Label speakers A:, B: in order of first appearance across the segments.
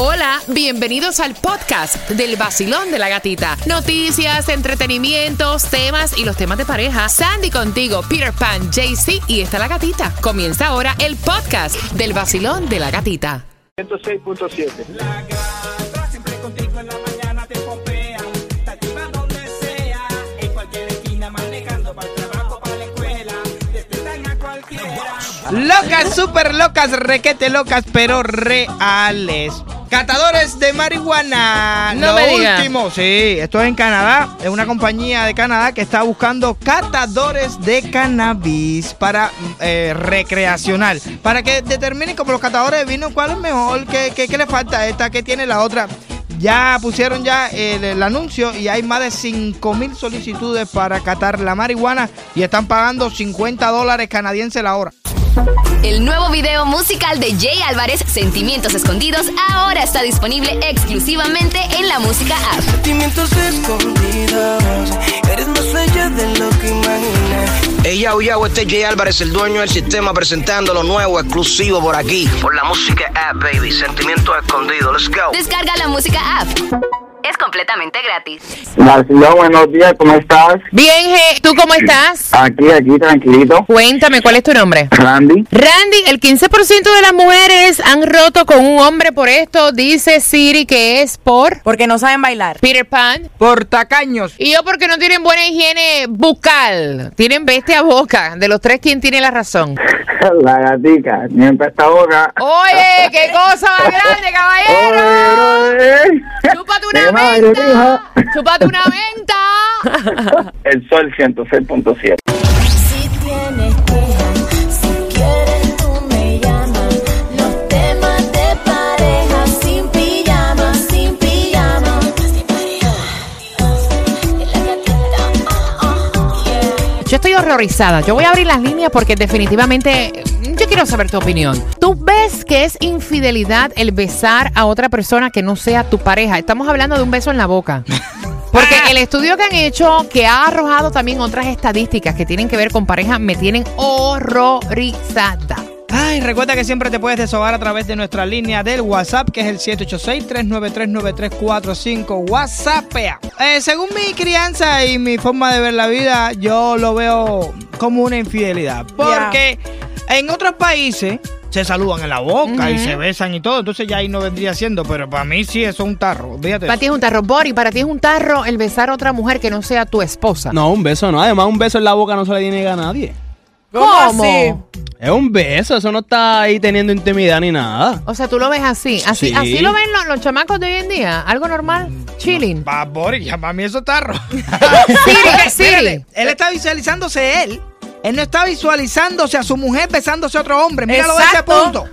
A: Hola, bienvenidos al podcast del vacilón de la gatita. Noticias, entretenimientos, temas y los temas de pareja. Sandy contigo, Peter Pan, JC y está la gatita. Comienza ahora el podcast del vacilón de la gatita.
B: 106.7.
C: La gata siempre contigo en la mañana te pompea. Te activa donde sea. En cualquier esquina manejando para el trabajo, para la escuela. Despiertan a cualquiera.
D: Locas, súper locas, requete locas, pero reales. Catadores de marihuana.
A: No
D: Lo
A: me diga.
D: último, sí, esto es en Canadá. Es una compañía de Canadá que está buscando catadores de cannabis para eh, recreacional. Para que determinen como los catadores de vino cuál es mejor, qué, qué- qué le falta a esta, qué tiene la otra. Ya pusieron ya el, el anuncio y hay más de 5 mil solicitudes para catar la marihuana y están pagando 50 dólares canadienses la hora.
E: El nuevo video musical de Jay Álvarez, Sentimientos Escondidos, ahora está disponible exclusivamente en la música app.
C: Sentimientos escondidos. Eres más allá de lo que imaginas.
F: Ey, yo, yo, este es Jay Álvarez, el dueño del sistema, presentando lo nuevo, exclusivo por aquí. Por la música app, baby. Sentimientos escondidos. Let's go.
E: Descarga la música app. Es completamente gratis.
B: Marcelo, buenos días, ¿cómo estás?
A: Bien, G, ¿tú cómo estás?
B: Aquí, aquí, tranquilito.
A: Cuéntame, ¿cuál es tu nombre?
B: Randy.
A: Randy, el 15% de las mujeres han roto con un hombre por esto, dice Siri que es por
G: Porque no saben bailar.
A: Peter Pan.
D: Por tacaños.
A: Y yo porque no tienen buena higiene bucal, tienen bestia boca. De los tres, ¿quién tiene la razón?
B: La gatica, siempre esta boca.
A: Oye, qué cosa más grande, caballero.
B: Oye,
A: Chúpate una
B: madre,
A: menta. Chúpate una menta.
B: El sol 106.7.
H: Si tienes quejas, si quieres tú me llamas. Los temas de pareja sin pijama, sin pijama. Sin
A: Yo estoy horrorizada. Yo voy a abrir las líneas porque definitivamente yo quiero saber tu opinión. ¿Tú ves que es infidelidad el besar a otra persona que no sea tu pareja? Estamos hablando de un beso en la boca. Porque el estudio que han hecho, que ha arrojado también otras estadísticas que tienen que ver con pareja, me tienen horrorizada.
D: Ay, recuerda que siempre te puedes desahogar a través de nuestra línea del WhatsApp, que es el 786-393-9345. WhatsAppea. Eh, según mi crianza y mi forma de ver la vida, yo lo veo como una infidelidad. Porque en otros países se saludan en la boca y se besan y todo, entonces ya ahí no vendría siendo, pero para mí sí eso es un tarro. Fíjate.
A: Para ti es un tarro, Bori, para ti es un tarro el besar a otra mujer que no sea tu esposa.
I: No, un beso no. Además, un beso en la boca no se le niega a nadie.
A: ¿Cómo?
G: así?
I: Es un beso, eso no está ahí teniendo intimidad ni nada.
A: O sea, tú lo ves así. Así,
I: Sí.
A: así lo ven los, los chamacos de hoy en día. Algo normal. Chilling.
D: Va, Boris, ya para mí eso es tarro.
A: Siri, Siri.
D: Él está visualizándose él. Él no está visualizándose a su mujer besándose a otro hombre. Míralo de ese punto.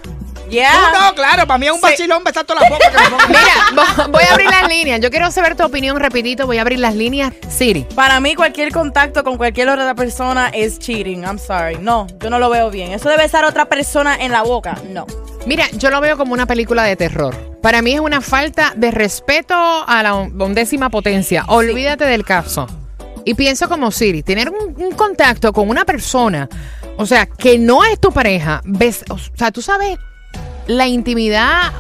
D: No, claro, para mí es un
G: Sí.
D: vacilón besar todas las bocas que.
A: Mira, vo- voy a abrir las líneas. Yo quiero saber tu opinión, repitito. Voy a abrir las líneas. Siri.
G: Para mí, cualquier contacto con cualquier otra persona es cheating. I'm sorry. No, yo no lo veo bien. Eso de besar a otra persona en la boca, no.
A: Mira, yo lo veo como una película de terror. Para mí es una falta de respeto a la undécima potencia. Olvídate del caso. Y pienso como Siri, tener un, contacto con una persona, o sea, que no es tu pareja, ves, o sea, tú sabes la intimidad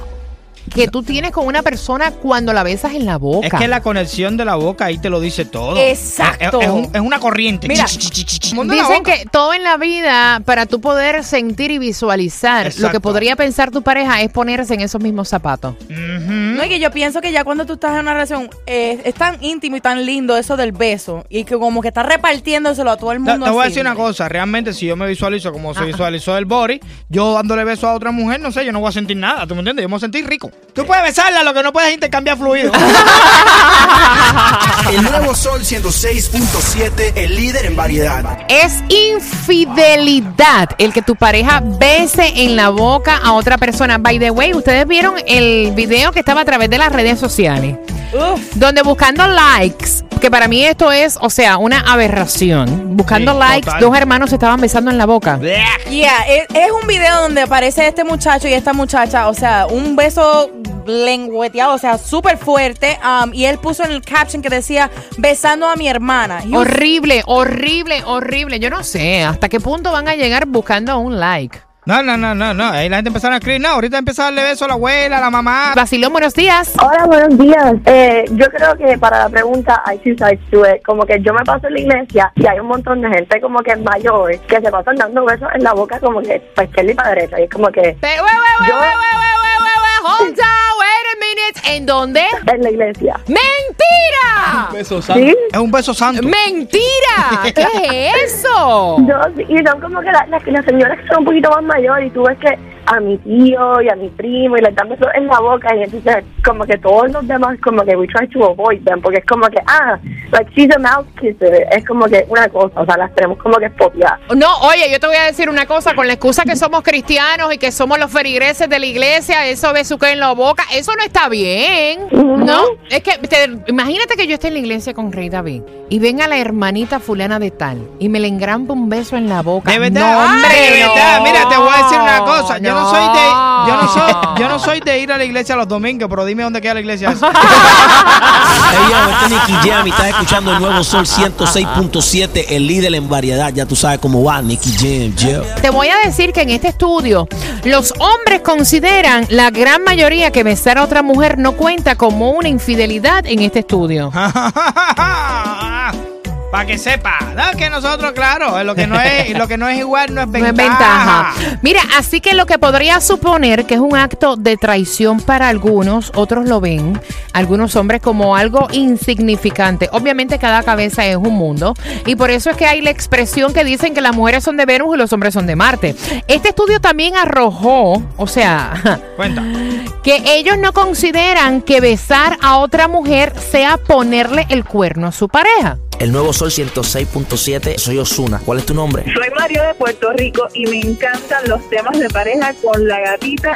A: que tú tienes con una persona cuando la besas en la boca.
D: Es que la conexión de la boca ahí te lo dice todo.
G: Exacto.
D: Es, es un- es una corriente.
G: Mira,
A: Dicen que todo en la vida, para tú poder sentir y visualizar lo que podría pensar tu pareja, es ponerse en esos mismos zapatos.
G: No, y que yo pienso que ya cuando tú estás en una relación eh, es tan íntimo y tan lindo eso del beso y que como que estás repartiéndoselo a todo el
D: Te,
G: mundo.
D: te voy a decir una cosa, realmente si yo me visualizo como se visualizó el Boris, yo dándole beso a otra mujer, no sé, yo no voy a sentir nada, ¿tú me entiendes? Yo me voy a sentir rico. Tú puedes besarla, lo que no puedes es intercambiar fluidos.
J: El nuevo Sol 106.7, el líder en variedad.
A: Es infidelidad el que tu pareja bese en la boca a otra persona. By the way, ustedes vieron el video que estaba a través de las redes sociales.
G: Uf.
A: Donde buscando likes, que para mí esto es, o sea, una aberración. Buscando
D: Sí,
A: likes,
D: total.
A: dos hermanos se estaban besando en la boca.
G: Yeah, es, es un video donde aparece este muchacho y esta muchacha, o sea, un beso lengüeteado, o sea, súper fuerte. um, y él puso en el caption que decía, besando a mi hermana. He was-
A: Horrible, horrible, horrible. Yo no sé hasta qué punto van a llegar buscando un like.
D: No, no, no, no, no. Ahí la gente empezaron a escribir. No, ahorita empieza a darle beso a la abuela, a la mamá.
A: Basilón, buenos días.
K: Hola, buenos días. Eh, yo creo que para la pregunta hay two sides to it. Como que yo me paso en la iglesia y hay un montón de gente como que mayor que se pasan dando besos en la boca como que para izquierda y para derecha. Y es como que
A: Pe-
K: Yo-
A: wait, wait, ¿En dónde?
K: en la iglesia.
A: ¡Mentira!
I: Beso santo.
K: ¿Sí?
D: Es un beso santo.
A: ¡Mentira! ¿Qué es eso?
K: Yo, y son como que la- las, las señoras que son un poquito más mayores y tú ves que a mi tío y a mi primo y les dan besos en la boca y entonces como que todos los demás como que we try to avoid them porque es como que ah like she's a mouth kisser es como que una cosa o sea las tenemos como que spoteadas
A: No, oye, yo te voy a decir una cosa, con la excusa que somos cristianos y que somos los feligreses de la iglesia, eso besuque en la boca, eso no está bien. No, es que te- imagínate que yo esté en la iglesia con Rey David y venga la hermanita fulana de tal y me le engrampa un beso en la boca.
D: De verdad,
A: No,
D: hombre, de
A: no.
D: verdad. Mira, te voy a decir una cosa. Yo no, soy de, yo no soy, yo no soy de ir a la iglesia los domingos, pero dime dónde queda la iglesia. esa.
L: Hey, yo, este es Nicky Jam y estás escuchando el nuevo Sol 106.7, el líder en variedad. Ya tú sabes cómo va, Nicky Jam, yo.
A: Te voy a decir que en este estudio los hombres consideran la gran mayoría que besar a otra mujer no cuenta como una infidelidad en este estudio.
D: Para que sepa, ¿no? que nosotros, claro, lo que no es, lo que no es igual no es
A: No
D: ventaja.
A: es ventaja. Mira, así que lo que podría suponer que es un acto de traición para algunos, otros lo ven, algunos hombres como algo insignificante. Obviamente cada cabeza es un mundo y por eso es que hay la expresión que dicen que las mujeres son de Venus y los hombres son de Marte. Este estudio también arrojó, o sea,
D: Cuenta.
A: que ellos no consideran que besar a otra mujer sea ponerle el cuerno a su pareja.
L: El nuevo Sol 106.7, soy Osuna. ¿Cuál es tu nombre?
M: Soy Mario de Puerto Rico y me encantan los temas de pareja con la gatita